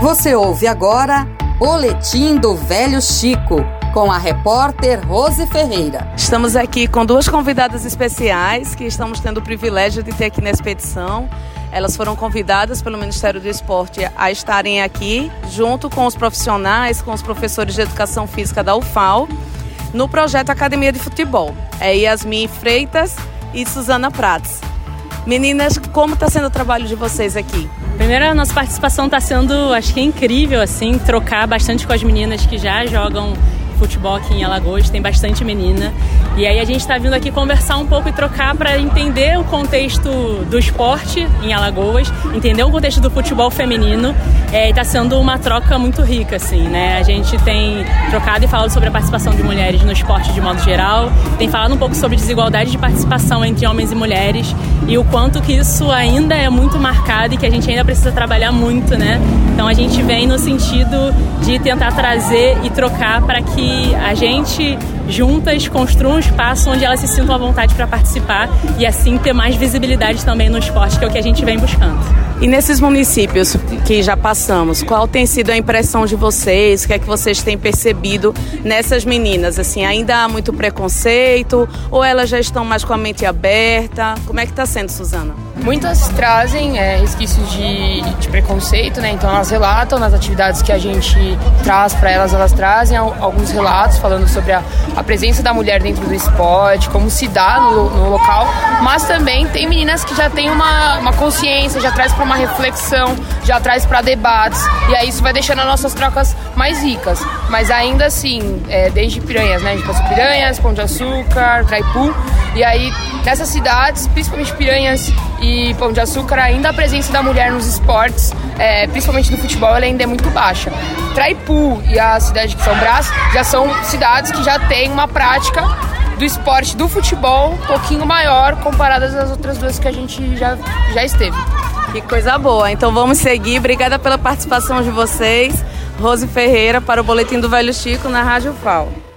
Você ouve agora Boletim do Velho Chico, com a repórter Rose Ferreira. Estamos aqui com duas convidadas especiais que estamos tendo o privilégio de ter aqui na expedição. Elas foram convidadas pelo Ministério do Esporte a estarem aqui, junto com os profissionais, com os professores de educação física da UFAL, no projeto Academia de Futebol. É Yasmin Freitas e Suzana Prates. Meninas, como está sendo o trabalho de vocês aqui? Primeiro, a nossa participação está sendo, acho que é incrível, assim, trocar bastante com as meninas que já jogam futebol aqui em Alagoas, tem bastante menina. E aí a gente está vindo aqui conversar um pouco e trocar para entender o contexto do esporte em Alagoas, entender o contexto do futebol feminino. É, está sendo uma troca muito rica, assim, né? A gente tem trocado e falado sobre a participação de mulheres no esporte de modo geral, tem falado um pouco sobre desigualdade de participação entre homens e mulheres e o quanto que isso ainda é muito marcado e que a gente ainda precisa trabalhar muito, né? Então a gente vem no sentido de tentar trazer e trocar para que a gente juntas construam um espaço onde elas se sintam à vontade para participar e assim ter mais visibilidade também no esporte, que é o que a gente vem buscando. E nesses municípios que já passamos, qual tem sido a impressão de vocês? O que é que vocês têm percebido nessas meninas? Assim, ainda há muito preconceito ou elas já estão mais com a mente aberta? Como é que está sendo, Suzana? Muitas trazem é, resquícios de, de, preconceito, né? Então elas relatam nas atividades que a gente traz para elas, elas trazem alguns relatos falando sobre a, a, presença da mulher dentro do esporte, como se dá no, no local. Mas também tem meninas que já têm uma, uma consciência, já traz para uma reflexão, já traz para debates. E aí isso vai deixando as nossas trocas mais ricas. Mas ainda assim, é, desde Piranhas, né? A gente passou Piranhas, Pão de Açúcar, Traipu. E aí nessas cidades, principalmente Piranhas e Pão de Açúcar, ainda a presença da mulher nos esportes, é, principalmente no futebol, ela ainda é muito baixa. Traipu e a cidade de São Brás já são cidades que já têm uma prática do esporte do futebol um pouquinho maior comparadas às outras duas que a gente já, já esteve. Que coisa boa. Então vamos seguir. Obrigada pela participação de vocês. Rose Ferreira para o Boletim do Velho Chico na Rádio FAO.